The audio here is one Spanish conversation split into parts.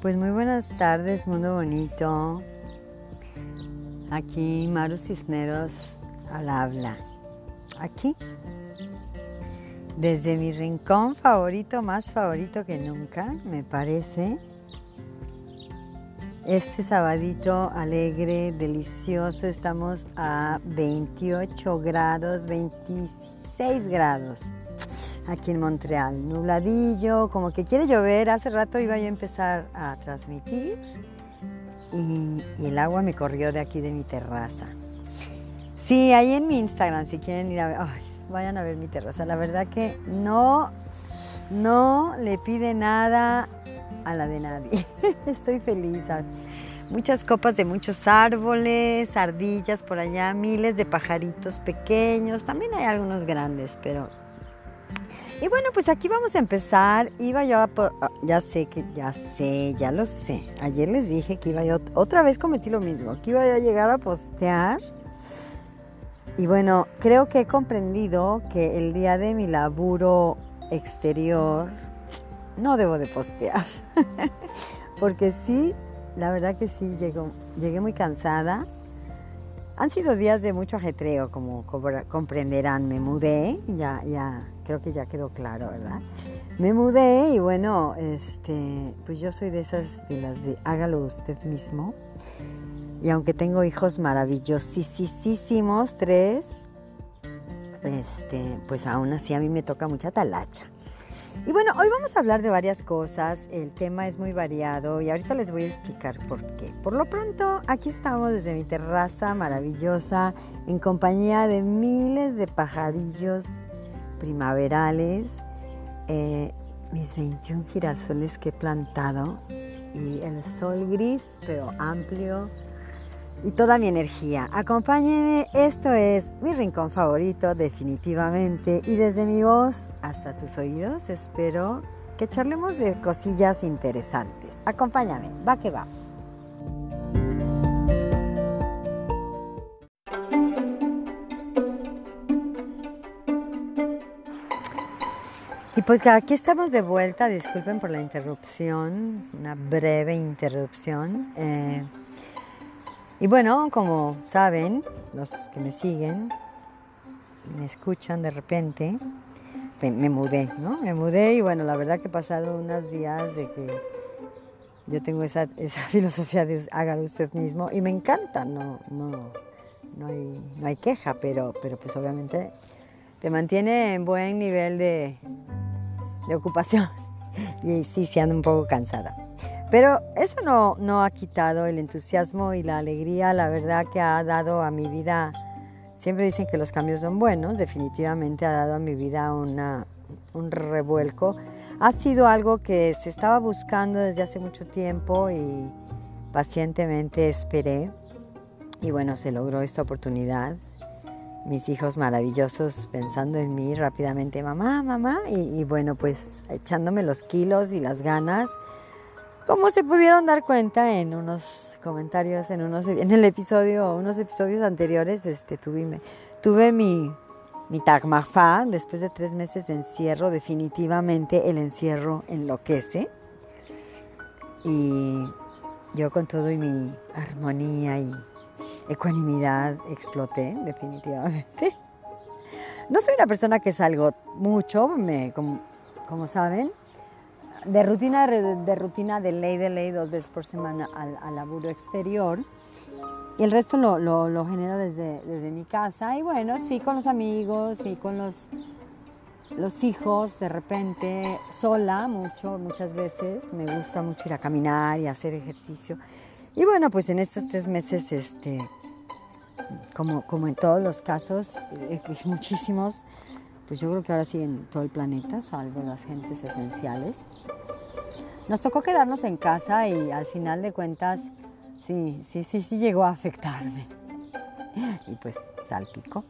Pues muy buenas tardes, mundo bonito. Aquí Maru Cisneros al habla. Aquí, desde mi rincón favorito, más favorito que nunca, me parece. Este sabadito alegre, delicioso, estamos a 28 grados, 26 grados aquí en Montreal. Nubladillo, como que quiere llover. Hace rato iba yo a empezar a transmitir y, el agua me corrió de aquí de mi terraza. Sí, ahí en mi Instagram, si quieren ir a ver, vayan a ver mi terraza. La verdad que no, no le pide nada a la de nadie. Estoy feliz. Muchas copas de muchos árboles, ardillas por allá, miles de pajaritos pequeños. También hay algunos grandes, pero y bueno, pues aquí vamos a empezar. Iba yo a... Ah, ya sé que, ya sé, ya lo sé. Ayer les dije que iba yo... Otra vez cometí lo mismo, que iba yo a llegar a postear. Y bueno, creo que he comprendido que el día de mi laburo exterior no debo de postear. Porque sí, la verdad que sí, llegué muy cansada. Han sido días de mucho ajetreo, como comprenderán. Me mudé, ya, ya creo que ya quedó claro, ¿verdad? Me mudé y bueno, este, pues yo soy de esas de las de hágalo usted mismo. Y aunque tengo hijos maravillosísimos, tres, este, pues aún así a mí me toca mucha talacha. Y bueno, hoy vamos a hablar de varias cosas, el tema es muy variado y ahorita les voy a explicar por qué. Por lo pronto, aquí estamos desde mi terraza maravillosa, en compañía de miles de pajarillos primaverales, eh, mis 21 girasoles que he plantado y el sol gris pero amplio y toda mi energía. Acompáñenme, esto es mi rincón favorito definitivamente y desde mi voz hasta tus oídos espero que charlemos de cosillas interesantes. Acompáñame, va que va. Y pues aquí estamos de vuelta, disculpen por la interrupción, una breve interrupción. Eh, y bueno, como saben, los que me siguen y me escuchan de repente, me, mudé, ¿no? Me mudé y bueno, la verdad que he pasado unos días de que yo tengo esa, esa filosofía de hágalo usted mismo y me encanta, no, no, no, hay, no hay queja, pero, pero pues obviamente te mantiene en buen nivel de, de ocupación. Y sí, se un poco cansada. Pero eso no, no ha quitado el entusiasmo y la alegría, la verdad que ha dado a mi vida, siempre dicen que los cambios son buenos, definitivamente ha dado a mi vida una, un revuelco. Ha sido algo que se estaba buscando desde hace mucho tiempo y pacientemente esperé. Y bueno, se logró esta oportunidad mis hijos maravillosos pensando en mí rápidamente, mamá, mamá, y, bueno, pues echándome los kilos y las ganas. Como se pudieron dar cuenta en unos comentarios, en, unos, en el episodio, unos episodios anteriores, este, tuve, tuve mi, mi tagmafá, después de tres meses de encierro, definitivamente el encierro enloquece. Y yo con todo y mi armonía y ecuanimidad exploté, definitivamente. No soy una persona que salgo mucho, me, como, saben, de rutina de, rutina de ley de ley dos veces por semana al, laburo exterior. Y el resto lo, lo, genero desde, desde mi casa. Y bueno, sí, con los amigos y con los, los hijos, de repente, sola, mucho, muchas veces. Me gusta mucho ir a caminar y hacer ejercicio. Y bueno, pues en estos tres meses, este, como, como en todos los casos, eh, muchísimos, pues yo creo que ahora sí en todo el planeta, salvo las gentes esenciales. Nos tocó quedarnos en casa y al final de cuentas, sí, sí, sí, sí llegó a afectarme. Y pues salpico.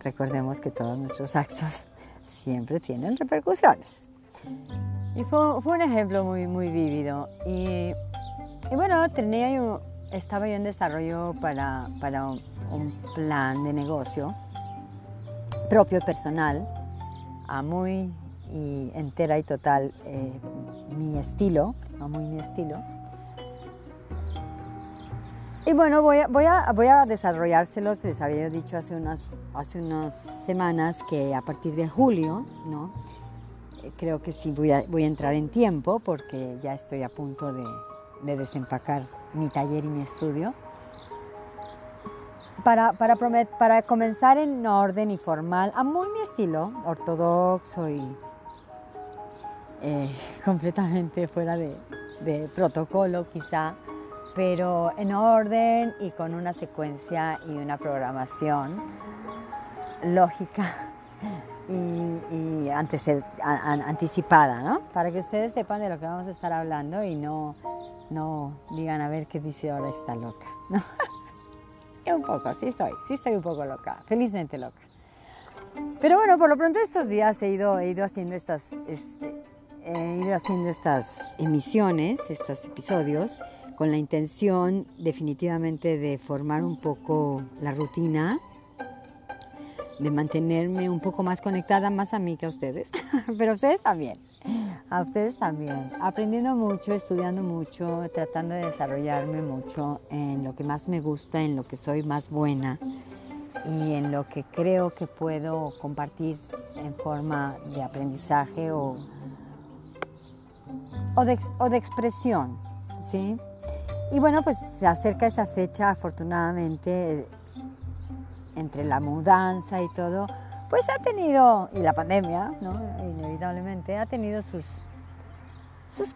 Recordemos que todos nuestros actos siempre tienen repercusiones. Y fue, fue un ejemplo muy, muy vívido. Y y bueno, tenía yo, estaba yo en desarrollo para, para un, plan de negocio propio personal, a muy y entera y total eh, mi estilo, no muy mi estilo. Y bueno, voy a, voy a, voy a desarrollárselos, les había dicho hace unas, hace unas semanas que a partir de julio, ¿no? Eh, creo que sí voy a, voy a entrar en tiempo porque ya estoy a punto de, de desempacar mi taller y mi estudio. Para, para, para comenzar en orden y formal, a muy mi estilo, ortodoxo y eh, completamente fuera de, de protocolo quizá, pero en orden y con una secuencia y una programación lógica y, anticipada, ¿no? Para que ustedes sepan de lo que vamos a estar hablando y no, no digan a ver qué dice ahora está loca, ¿no? y un poco, sí estoy, sí estoy un poco loca, felizmente loca. Pero bueno, por lo pronto estos días he ido, he ido haciendo estas, este, he ido haciendo estas emisiones, estos episodios, con la intención definitivamente de formar un poco la rutina, de mantenerme un poco más conectada más a mí que a ustedes, pero a ustedes también, a ustedes también, aprendiendo mucho, estudiando mucho, tratando de desarrollarme mucho en lo que más me gusta, en lo que soy más buena y en lo que creo que puedo compartir en forma de aprendizaje o, o, de, o de expresión, ¿sí? Y bueno, pues se acerca esa fecha, afortunadamente, entre la mudanza y todo, pues ha tenido, y la pandemia, ¿no? Inevitablemente, ha tenido sus, sus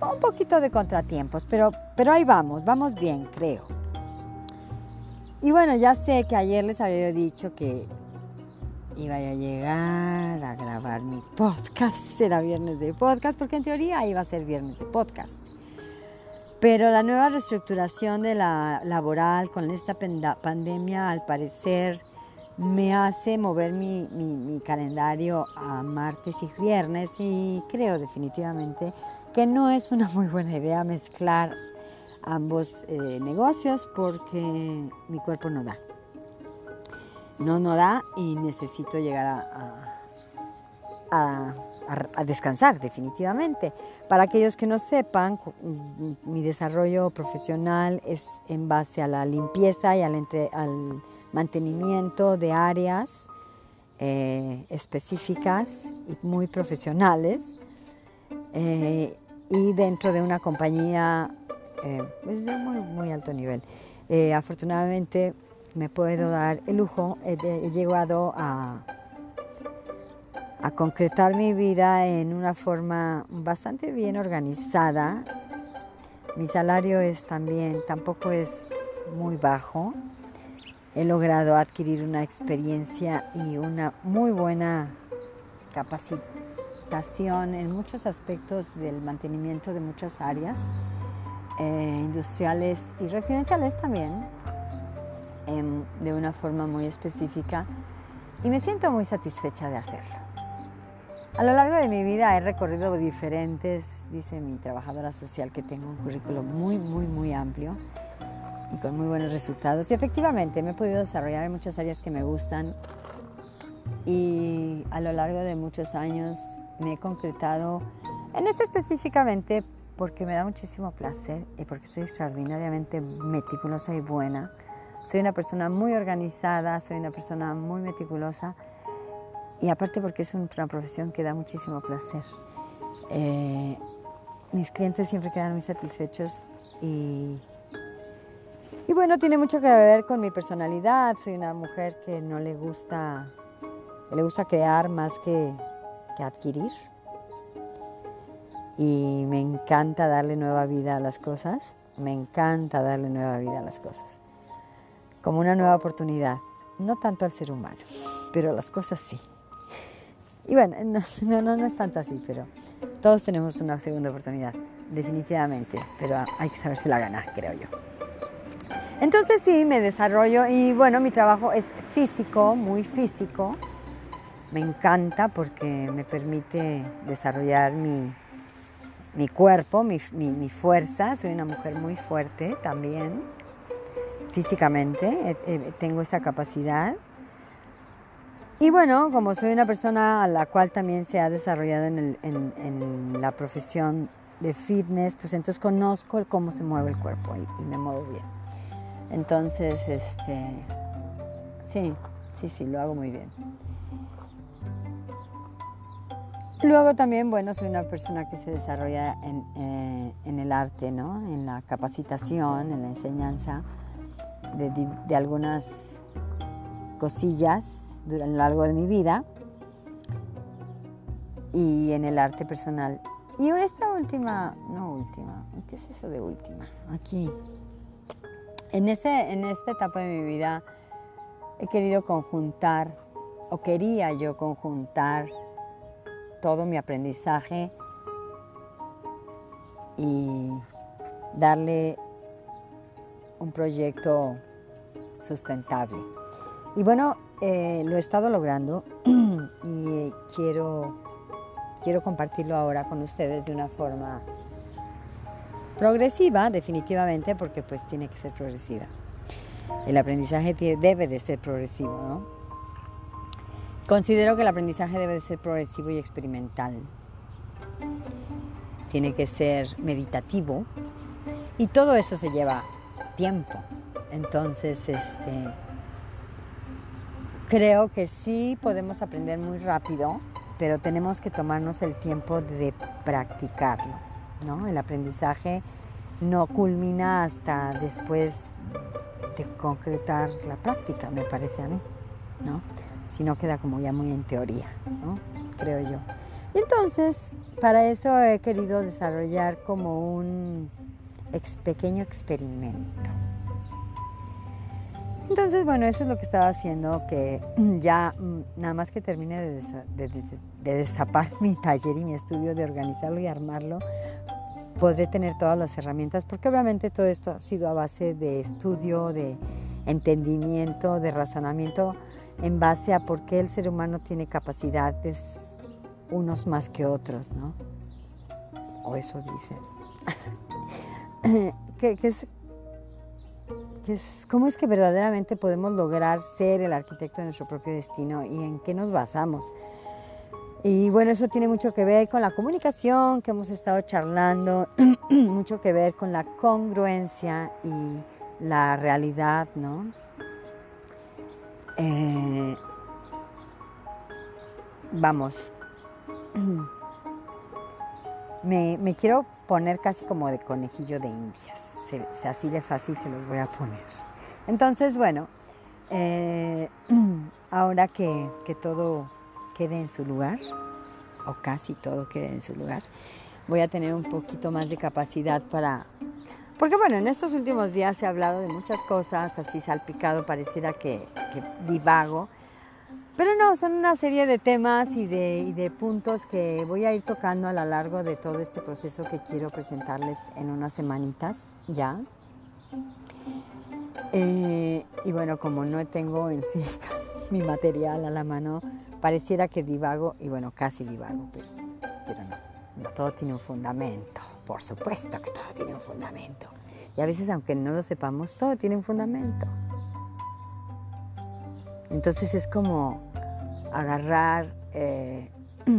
un poquito de contratiempos, pero, pero ahí vamos, vamos bien, creo. Y bueno, ya sé que ayer les había dicho que iba a llegar a grabar mi podcast, era viernes de podcast, porque en teoría iba a ser viernes de podcast. Pero la nueva reestructuración de la laboral con esta pandemia, al parecer, me hace mover mi, calendario a martes y viernes y creo definitivamente que no es una muy buena idea mezclar ambos eh, negocios porque mi cuerpo no da. No, no da y necesito llegar a, descansar definitivamente. Para aquellos que no sepan, mi desarrollo profesional es en base a la limpieza y al, mantenimiento de áreas eh, específicas y muy profesionales eh, y dentro de una compañía eh, pues de muy, alto nivel. afortunadamente me puedo dar el lujo, he llegado a a concretar mi vida en una forma bastante bien organizada. Mi salario es también, tampoco es muy bajo. He logrado adquirir una experiencia y una muy buena capacitación en muchos aspectos del mantenimiento de muchas áreas, eh, industriales y residenciales también, em, de una forma muy específica. Y me siento muy satisfecha de hacerlo. A lo largo de mi vida he recorrido diferentes, dice mi trabajadora social, que tengo un currículo muy, muy, muy amplio y con muy buenos resultados. Y efectivamente me he podido desarrollar en muchas áreas que me gustan y a lo largo de muchos años me he concretado en este específicamente porque me da muchísimo placer y porque soy extraordinariamente meticulosa y buena. Soy una persona muy organizada, soy una persona muy meticulosa y aparte porque es una profesión que da muchísimo placer. Eh, mis clientes siempre quedan muy satisfechos y, y bueno, tiene mucho que ver con mi personalidad. Soy una mujer que no le gusta, le gusta crear más que, que adquirir. Y me encanta darle nueva vida a las cosas. Me encanta darle nueva vida a las cosas. Como una nueva oportunidad. No tanto al ser humano, pero a las cosas sí. Y bueno, no, no, no es tanto así, pero todos tenemos una segunda oportunidad, definitivamente, pero hay que saberse la ganar, creo yo. Entonces sí, me desarrollo y bueno, mi trabajo es físico, muy físico. Me encanta porque me permite desarrollar mi, mi cuerpo, mi, mi, mi, fuerza. Soy una mujer muy fuerte también, físicamente. tengo esa capacidad Y bueno, como soy una persona a la cual también se ha desarrollado en, el- la profesión de fitness, pues entonces conozco cómo se mueve el cuerpo y, me muevo bien. Entonces, este, sí, sí, sí, lo hago muy bien. Luego también, bueno, soy una persona que se desarrolla en, eh, el arte, ¿no? En la capacitación, en la enseñanza de algunas cosillas durante lo largo de mi vida y en el arte personal. Y esta última, no última, ¿qué es eso de última? Aquí. En, ese, en esta etapa de mi vida he querido conjuntar, o quería yo conjuntar todo mi aprendizaje y darle un proyecto sustentable. Y bueno, eh, lo he estado logrando y quiero, quiero compartirlo ahora con ustedes de una forma progresiva, definitivamente, porque pues tiene que ser progresiva. El aprendizaje debe de ser progresivo, ¿no? Considero que el aprendizaje debe de ser progresivo y experimental. Tiene que ser meditativo y todo eso se lleva tiempo. Entonces, este, creo que sí podemos aprender muy rápido, pero tenemos que tomarnos el tiempo de practicarlo. ¿no? El aprendizaje no culmina hasta después de concretar la práctica, me parece a mí. ¿no? Si no queda como ya muy en teoría, ¿no? creo yo. Y entonces, para eso he querido desarrollar como un ex- pequeño experimento. Entonces, bueno, eso es lo que estaba haciendo, que ya mm, nada más que termine de, desa- de- de- mi taller y mi estudio, de organizarlo y armarlo, podré tener todas las herramientas, porque obviamente todo esto ha sido a base de estudio, de entendimiento, de razonamiento, en base a por qué el ser humano tiene capacidades unos más que otros, ¿no? O eso dicen. que, que es, que es- ¿Cómo es que verdaderamente podemos lograr ser el arquitecto de nuestro propio destino y en qué nos basamos? Y bueno, eso tiene mucho que ver con la comunicación que hemos estado charlando, mucho que ver con la congruencia y la realidad, ¿no? Eh, vamos, me quiero poner casi como de conejillo de indias, se- así de fácil se los voy a poner. Entonces, bueno, eh, ahora que, que todo quede en su lugar, o casi todo quede en su lugar, voy a tener un poquito más de capacidad para... Porque bueno, en estos últimos días ha hablado de muchas cosas, así salpicado, pareciera que, que divago, pero no, son una serie de temas y de, y de puntos que voy a ir tocando a lo largo de todo este proceso que quiero presentarles en unas semanitas ya. Eh, y bueno, como no tengo en sí mi material a la mano, pareciera que divago, y bueno, casi divago, pero, no, todo tiene un fundamento, por supuesto que todo tiene un fundamento. Y a veces, aunque no lo sepamos, todo tiene un fundamento. Entonces es como agarrar eh,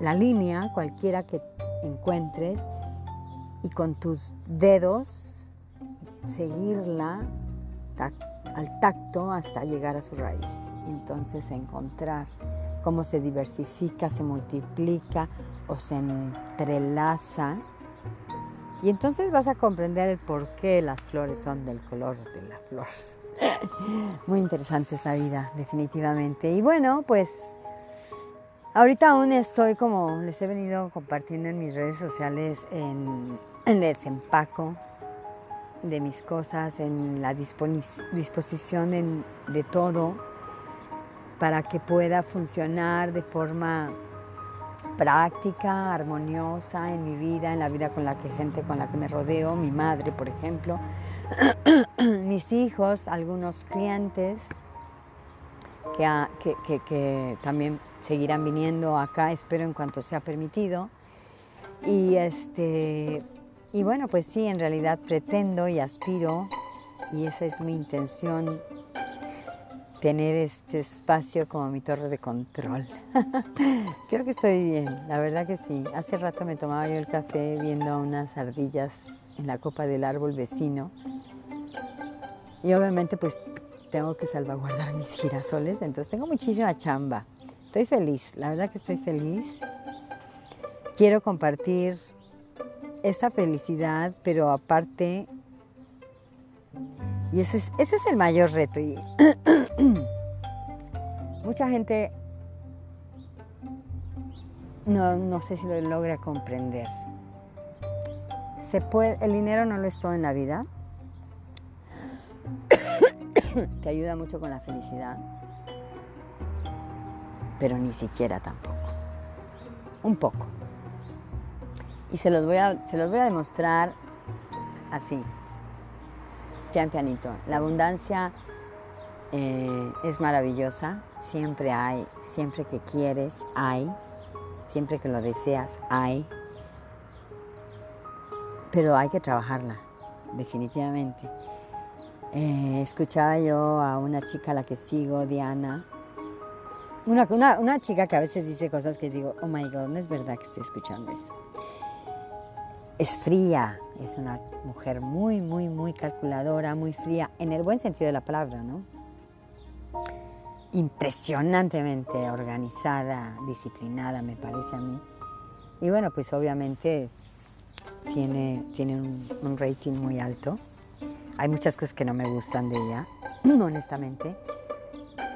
la línea, cualquiera que encuentres, y con tus dedos seguirla al tacto hasta llegar a su raíz. Entonces encontrar cómo se diversifica, se multiplica o se entrelaza. Y entonces vas a comprender el por qué las flores son del color de la flor. Muy interesante esta vida, definitivamente. Y bueno, pues ahorita aún estoy como les he venido compartiendo en mis redes sociales en, en el desempaco de mis cosas, en la disposición de todo para que pueda funcionar de forma práctica, armoniosa en mi vida, en la vida con la que gente con la que me rodeo, mi madre, por ejemplo, mis hijos, algunos clientes que, que- que- que también seguirán viniendo acá, espero en cuanto sea permitido. Y este y bueno, pues sí, en realidad pretendo y aspiro, y esa es mi intención, tener este espacio como mi torre de control. Creo que estoy bien, la verdad que sí. Hace rato me tomaba yo el café viendo unas ardillas en la copa del árbol vecino. Y obviamente pues tengo que salvaguardar mis girasoles, entonces tengo muchísima chamba. Estoy feliz, la verdad que estoy feliz. Quiero compartir esta felicidad, pero aparte y ese es, ese es el mayor reto. Y mucha gente no, no sé si lo logra comprender. Se puede, el dinero no lo es todo en la vida. Te ayuda mucho con la felicidad. Pero ni siquiera tampoco. Un poco. Y se los voy a, se los voy a demostrar así pian pianito. La abundancia eh, es maravillosa, siempre hay, siempre que quieres hay, siempre que lo deseas hay, pero hay que trabajarla, definitivamente. Eh, escuchaba yo a una chica a la que sigo, Diana, una, una, una chica que a veces dice cosas que digo, oh my god, no es verdad que estoy escuchando eso es fría, es una mujer muy, muy, muy calculadora, muy fría, en el buen sentido de la palabra, ¿no? Impresionantemente organizada, disciplinada, me parece a mí. Y bueno, pues obviamente tiene, tiene un, rating muy alto. Hay muchas cosas que no me gustan de ella, honestamente.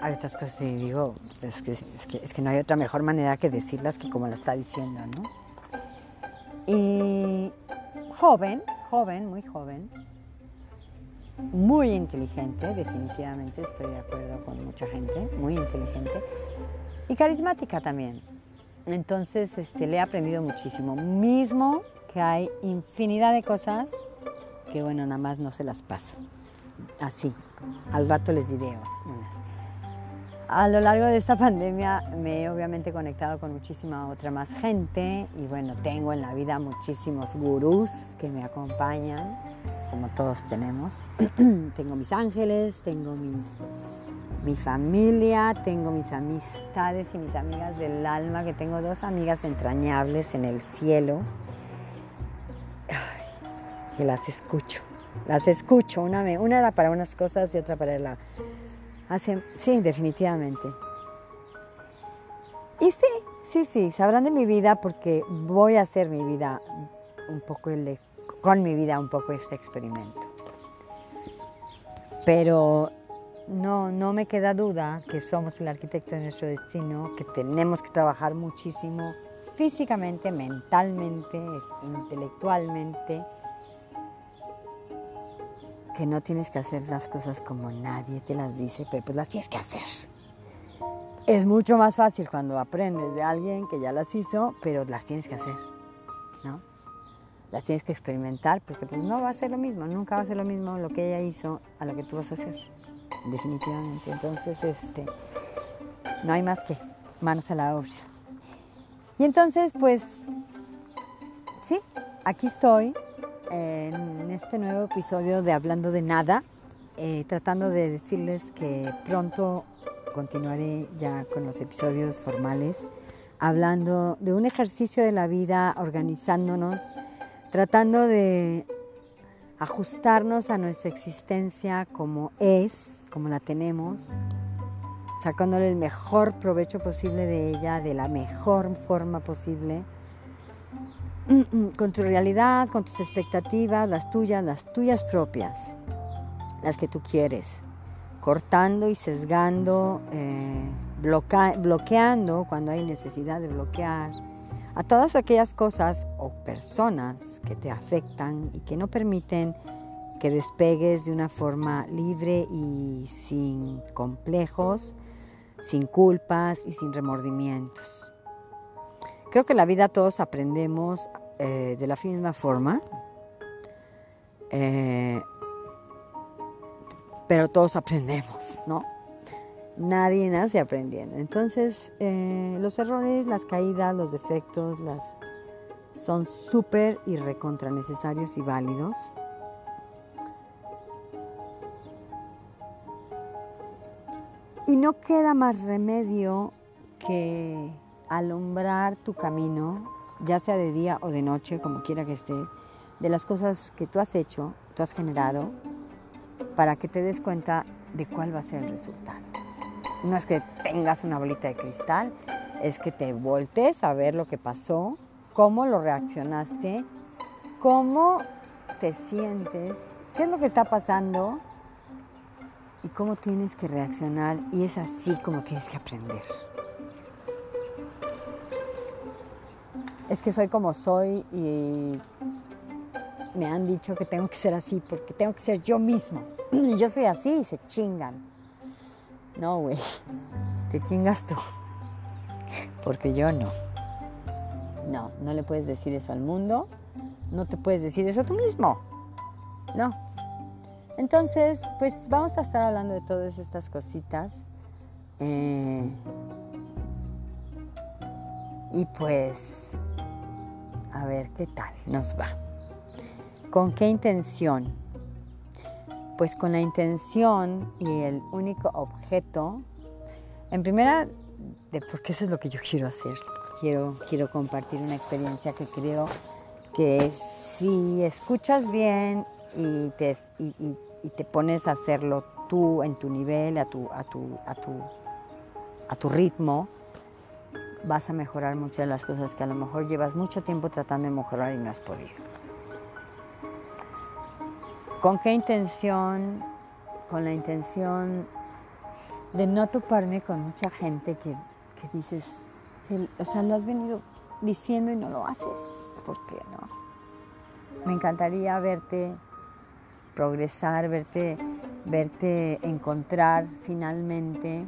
Hay otras cosas que digo, es que, es que, es que no hay otra mejor manera que decirlas que como la está diciendo, ¿no? Y joven, joven, muy joven, muy inteligente, definitivamente estoy de acuerdo con mucha gente, muy inteligente y carismática también. Entonces este, le he aprendido muchísimo, mismo que hay infinidad de cosas que bueno, nada más no se las paso. Así, al rato les diré unas. A lo largo de esta pandemia me he obviamente conectado con muchísima otra más gente y bueno, tengo en la vida muchísimos gurús que me acompañan, como todos tenemos. tengo mis ángeles, tengo mis, mi familia, tengo mis amistades y mis amigas del alma, que tengo dos amigas entrañables en el cielo, que las escucho, las escucho, una, una era para unas cosas y otra para la sí, definitivamente. Y sí, sí, sí, sabrán de mi vida porque voy a hacer mi vida un poco, con mi vida un poco este experimento. Pero no, no me queda duda que somos el arquitecto de nuestro destino, que tenemos que trabajar muchísimo físicamente, mentalmente, intelectualmente que no tienes que hacer las cosas como nadie te las dice, pero pues las tienes que hacer. Es mucho más fácil cuando aprendes de alguien que ya las hizo, pero las tienes que hacer, ¿no? Las tienes que experimentar porque pues no va a ser lo mismo, nunca va a ser lo mismo lo que ella hizo a lo que tú vas a hacer, definitivamente. Entonces, este, no hay más que manos a la obra. Y entonces, pues, sí, aquí estoy en este nuevo episodio de Hablando de Nada, eh, tratando de decirles que pronto continuaré ya con los episodios formales, hablando de un ejercicio de la vida, organizándonos, tratando de ajustarnos a nuestra existencia como es, como la tenemos, sacándole el mejor provecho posible de ella, de la mejor forma posible con tu realidad, con tus expectativas, las tuyas, las tuyas propias, las que tú quieres, cortando y sesgando, eh, bloqueando cuando hay necesidad de bloquear a todas aquellas cosas o personas que te afectan y que no permiten que despegues de una forma libre y sin complejos, sin culpas y sin remordimientos. Creo que la vida todos aprendemos eh, de la misma forma, eh, pero todos aprendemos, ¿no? Nadie nace aprendiendo. Entonces, eh, los errores, las caídas, los defectos, las son súper y recontra necesarios y válidos. Y no queda más remedio que alumbrar tu camino, ya sea de día o de noche, como quiera que estés, de las cosas que tú has hecho, tú has generado, para que te des cuenta de cuál va a ser el resultado. No es que tengas una bolita de cristal, es que te voltees a ver lo que pasó, cómo lo reaccionaste, cómo te sientes, qué es lo que está pasando y cómo tienes que reaccionar y es así como tienes que aprender. Es que soy como soy y me han dicho que tengo que ser así porque tengo que ser yo mismo. Y yo soy así y se chingan. No, güey, te chingas tú. Porque yo no. No, no le puedes decir eso al mundo. No te puedes decir eso tú mismo. No. Entonces, pues vamos a estar hablando de todas estas cositas. Eh, y pues, a ver qué tal nos va. ¿Con qué intención? Pues con la intención y el único objeto, en primera, de porque eso es lo que yo quiero hacer. Quiero, quiero compartir una experiencia que creo que si escuchas bien y te, y, te pones a hacerlo tú en tu nivel, a tu, a tu, a tu, a tu ritmo, vas a mejorar muchas de las cosas que a lo mejor llevas mucho tiempo tratando de mejorar y no has podido. ¿Con qué intención? Con la intención de no toparme con mucha gente que, dices, o sea, lo has venido diciendo y no lo haces. ¿Por qué no? Me encantaría verte progresar, verte, verte encontrar finalmente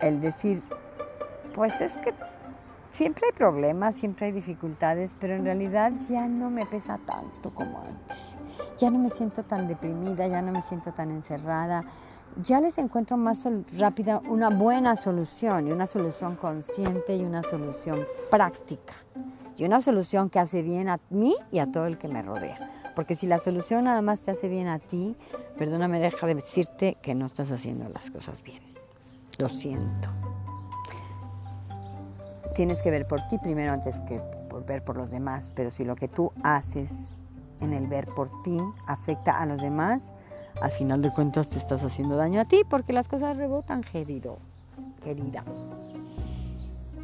el decir, pues es que siempre hay problemas, siempre hay dificultades, pero en realidad ya no me pesa tanto como antes. Ya no me siento tan deprimida, ya no me siento tan encerrada. Ya les encuentro más rápida una buena solución y una solución consciente y una solución práctica. Y una solución que hace bien a mí y a todo el que me rodea. Porque si la solución nada más te hace bien a ti, perdóname, deja de decirte que no estás haciendo las cosas bien. Lo siento tienes que ver por ti primero antes que ver por los demás, pero si lo que tú haces en el ver por ti afecta a los demás, al final de cuentas te estás haciendo daño a ti porque las cosas rebotan, querido, querida.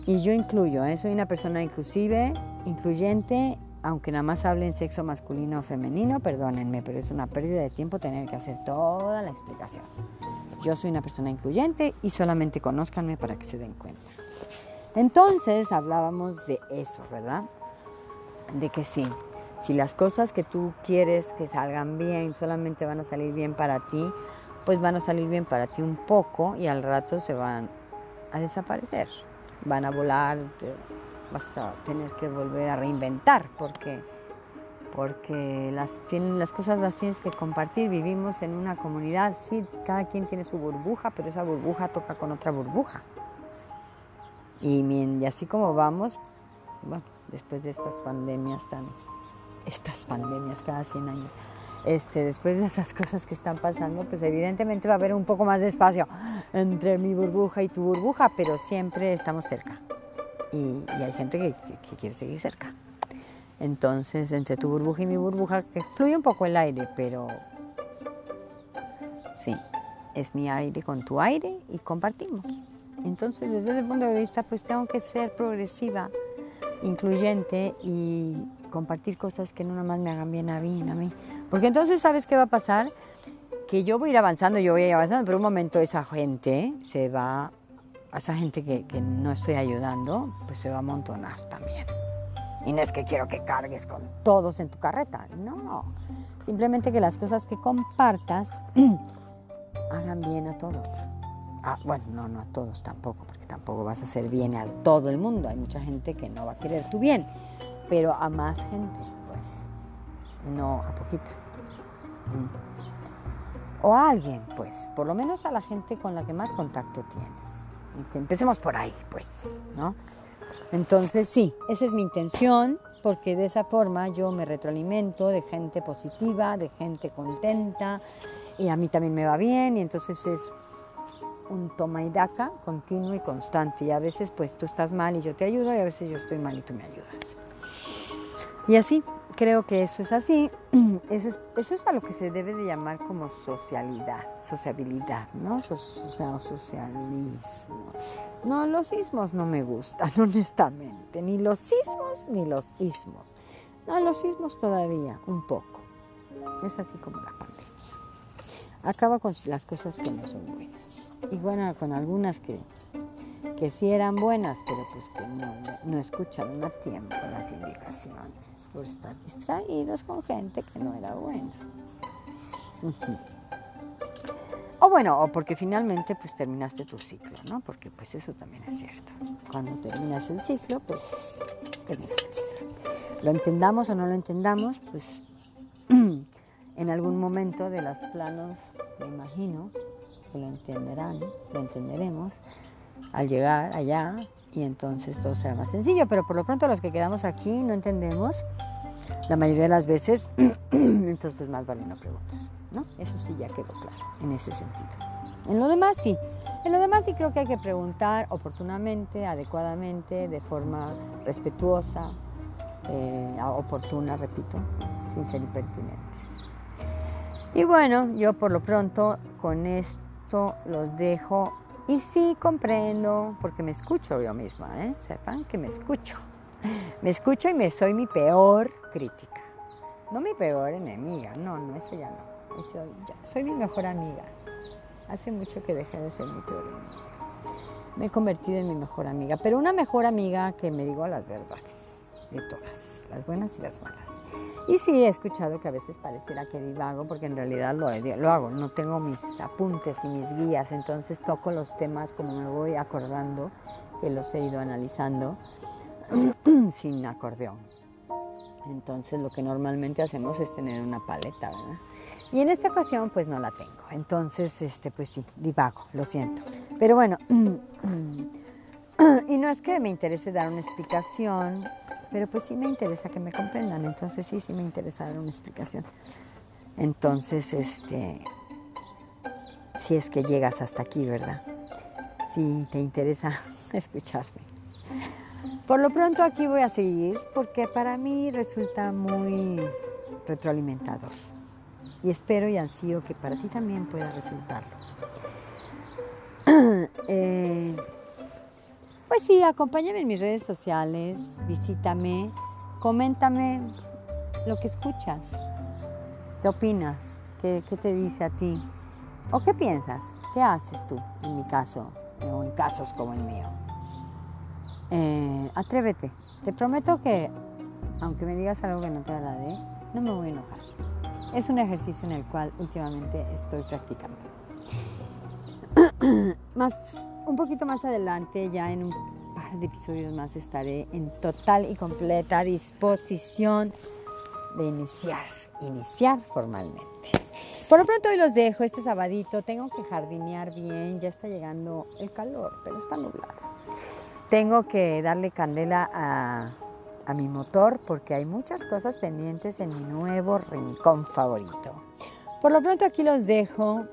Y yo incluyo, ¿eh? soy una persona inclusive, incluyente, aunque nada más hable en sexo masculino o femenino, perdónenme, pero es una pérdida de tiempo tener que hacer toda la explicación. Yo soy una persona incluyente y solamente conózcanme para que se den cuenta. Entonces hablábamos de eso, ¿verdad? De que sí, si las cosas que tú quieres que salgan bien solamente van a salir bien para ti, pues van a salir bien para ti un poco y al rato se van a desaparecer, van a volar, vas a tener que volver a reinventar porque porque las, las cosas las tienes que compartir. Vivimos en una comunidad, sí, cada quien tiene su burbuja, pero esa burbuja toca con otra burbuja. Y, así como vamos, bueno, después de estas pandemias tan, estas pandemias cada 100 años, este, después de esas cosas que están pasando, pues evidentemente va a haber un poco más de espacio entre mi burbuja y tu burbuja, pero siempre estamos cerca. Y, hay gente que, que, quiere seguir cerca. Entonces, entre tu burbuja y mi burbuja, que fluye un poco el aire, pero sí, es mi aire con tu aire y compartimos. Entonces, desde ese punto de vista, pues tengo que ser progresiva, incluyente y compartir cosas que no nada más me hagan bien a mí, a mí. Porque entonces, ¿sabes qué va a pasar? Que yo voy a ir avanzando, yo voy a ir avanzando, pero un momento esa gente se va, esa gente que, que no estoy ayudando, pues se va a amontonar también. Y no es que quiero que cargues con todos en tu carreta, no. Simplemente que las cosas que compartas hagan bien a todos. Ah, bueno, no, no a todos tampoco, porque tampoco vas a hacer bien a todo el mundo. Hay mucha gente que no va a querer tu bien, pero a más gente, pues, no a poquita. Mm. O a alguien, pues, por lo menos a la gente con la que más contacto tienes. empecemos por ahí, pues, ¿no? Entonces, sí, esa es mi intención, porque de esa forma yo me retroalimento de gente positiva, de gente contenta, y a mí también me va bien, y entonces es un toma y daca continuo y constante. Y a veces pues tú estás mal y yo te ayudo y a veces yo estoy mal y tú me ayudas. Y así, creo que eso es así. Eso es, eso es a lo que se debe de llamar como socialidad, sociabilidad, ¿no? So- so- socialismo. No, los ismos no me gustan, honestamente. Ni los sismos ni los ismos. No, los sismos todavía, un poco. Es así como la pandemia. Acaba con las cosas que no son buenas. Y bueno, con algunas que, que sí eran buenas, pero pues que no, no escucharon a tiempo las indicaciones por estar distraídos con gente que no era buena. O bueno, o porque finalmente pues terminaste tu ciclo, ¿no? Porque pues eso también es cierto. Cuando terminas el ciclo, pues terminas el ciclo. Lo entendamos o no lo entendamos, pues en algún momento de los planos, me imagino, que lo entenderán, lo entenderemos al llegar allá y entonces todo será más sencillo. Pero por lo pronto los que quedamos aquí no entendemos la mayoría de las veces, entonces pues más vale no preguntar, ¿no? Eso sí ya quedó claro en ese sentido. En lo demás sí, en lo demás sí creo que hay que preguntar oportunamente, adecuadamente, de forma respetuosa, eh, oportuna, repito, sin ser impertinente. Y bueno, yo por lo pronto con los dejo y sí comprendo, porque me escucho yo misma, ¿eh? sepan que me escucho. Me escucho y me soy mi peor crítica. No mi peor enemiga, no, no, eso ya no. Eso ya, soy mi mejor amiga. Hace mucho que dejé de ser mi peor enemiga. Me he convertido en mi mejor amiga, pero una mejor amiga que me digo las verdades, de todas, las buenas y las malas. Y sí, he escuchado que a veces pareciera que divago, porque en realidad lo, lo hago, no tengo mis apuntes y mis guías, entonces toco los temas como me voy acordando, que los he ido analizando sin acordeón. Entonces lo que normalmente hacemos es tener una paleta, ¿verdad? Y en esta ocasión pues no la tengo. Entonces, este, pues sí, divago, lo siento. Pero bueno, y no es que me interese dar una explicación, pero pues sí me interesa que me comprendan. Entonces sí, sí me interesa dar una explicación. Entonces, este, si es que llegas hasta aquí, ¿verdad? Si te interesa escucharme. Por lo pronto aquí voy a seguir porque para mí resulta muy retroalimentador. Y espero y ansío que para ti también pueda resultarlo. eh, pues sí, acompáñame en mis redes sociales, visítame, coméntame lo que escuchas, qué opinas, qué, te dice a ti, o qué piensas, qué haces tú, en mi caso, o en casos como el mío. Eh, atrévete. Te prometo que, aunque me digas algo que no te agrade, no me voy a enojar. Es un ejercicio en el cual últimamente estoy practicando. más, un poquito más adelante, ya en un par de episodios más, estaré en total y completa disposición de iniciar, iniciar formalmente. Por lo pronto hoy los dejo, este sabadito, tengo que jardinear bien, ya está llegando el calor, pero está nublado tengo que darle candela a, a, mi motor porque hay muchas cosas pendientes en mi nuevo rincón favorito. Por lo pronto aquí los dejo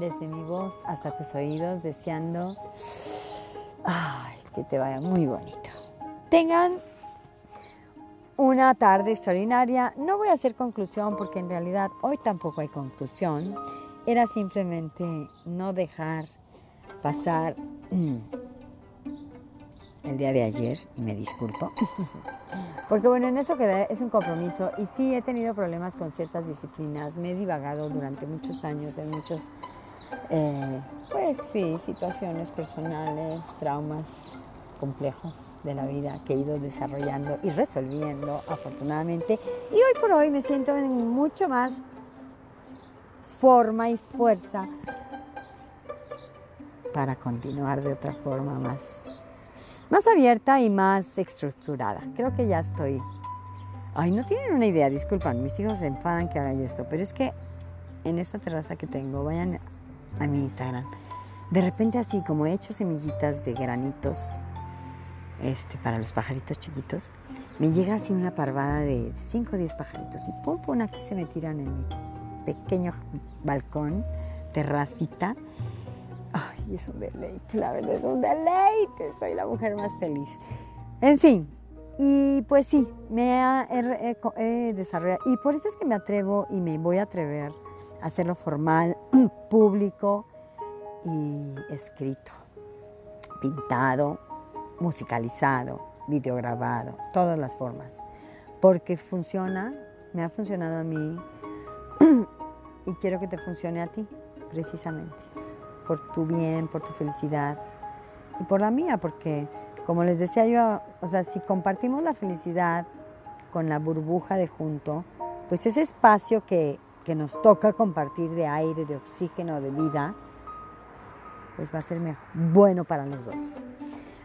desde mi voz hasta tus oídos deseando ay, que te vaya muy bonito. Tengan una tarde extraordinaria. No voy a hacer conclusión porque en realidad hoy tampoco hay conclusión. Era simplemente no dejar pasar el día de ayer y me disculpo. Porque bueno, en eso quedé, es un compromiso y sí he tenido problemas con ciertas disciplinas, me he divagado durante muchos años en muchos, eh, pues sí, situaciones personales, traumas complejos de la vida que he ido desarrollando y resolviendo afortunadamente. Y hoy por hoy me siento en mucho más forma y fuerza para continuar de otra forma más más abierta y más estructurada. Creo que ya estoy. Ay, no tienen una idea, disculpan, mis hijos se enfadan que haga esto, pero es que en esta terraza que tengo, vayan a mi Instagram. De repente así como he hecho semillitas de granitos este, para los pajaritos chiquitos, me llega así una parvada de 5 o 10 pajaritos y pum, pum, aquí se me tiran en mi pequeño balcón, terracita, Ay, es un deleite, la verdad es un deleite. Soy la mujer más feliz. En fin, y pues sí, me he, desarrollado. Y por eso es que me atrevo y me voy a atrever hacerlo formal, público y escrito, pintado, musicalizado, videograbado, todas las formas. Porque funciona, me ha funcionado a mí y quiero que te funcione a ti, precisamente por tu bien, por tu felicidad y por la mía, porque como les decía yo, o sea, si compartimos la felicidad con la burbuja de junto, pues ese espacio que, que nos toca compartir de aire, de oxígeno, de vida, pues va a ser mejor, bueno para los dos.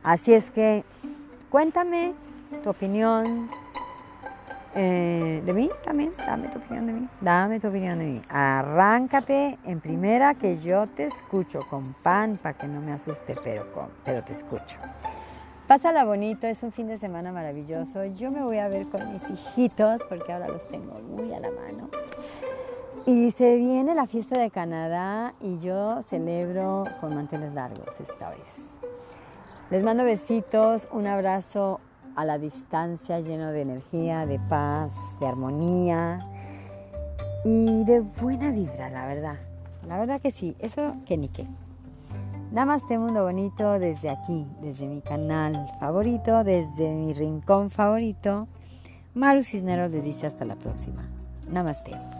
Así es que cuéntame tu opinión, eh, de mí también, dame tu opinión de mí, dame tu opinión de mí. Arráncate en primera que yo te escucho con pan para que no me asuste, pero, pero te escucho. Pásala bonito, es un fin de semana maravilloso. Yo me voy a ver con mis hijitos porque ahora los tengo muy a la mano. Y se viene la fiesta de Canadá y yo celebro con manteles largos esta vez. Les mando besitos, un abrazo a la distancia lleno de energía, de paz, de armonía y de buena vibra, la verdad. La verdad que sí, eso que ni qué. Namaste Mundo Bonito desde aquí, desde mi canal favorito, desde mi rincón favorito. Maru Cisneros les dice hasta la próxima. Namaste.